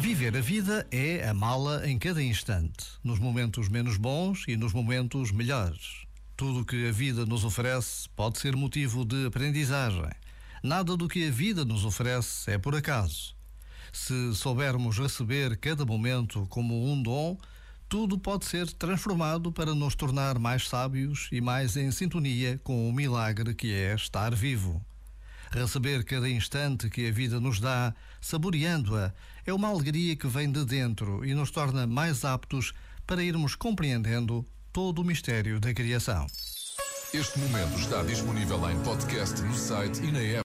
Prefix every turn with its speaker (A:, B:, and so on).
A: Viver a vida é amá-la em cada instante, nos momentos menos bons e nos momentos melhores. Tudo o que a vida nos oferece pode ser motivo de aprendizagem. Nada do que a vida nos oferece é por acaso. Se soubermos receber cada momento como um dom, tudo pode ser transformado para nos tornar mais sábios e mais em sintonia com o milagre que é estar vivo. Receber cada instante que a vida nos dá, saboreando-a, é uma alegria que vem de dentro e nos torna mais aptos para irmos compreendendo todo o mistério da criação.
B: Este momento está disponível em podcast no site e na app.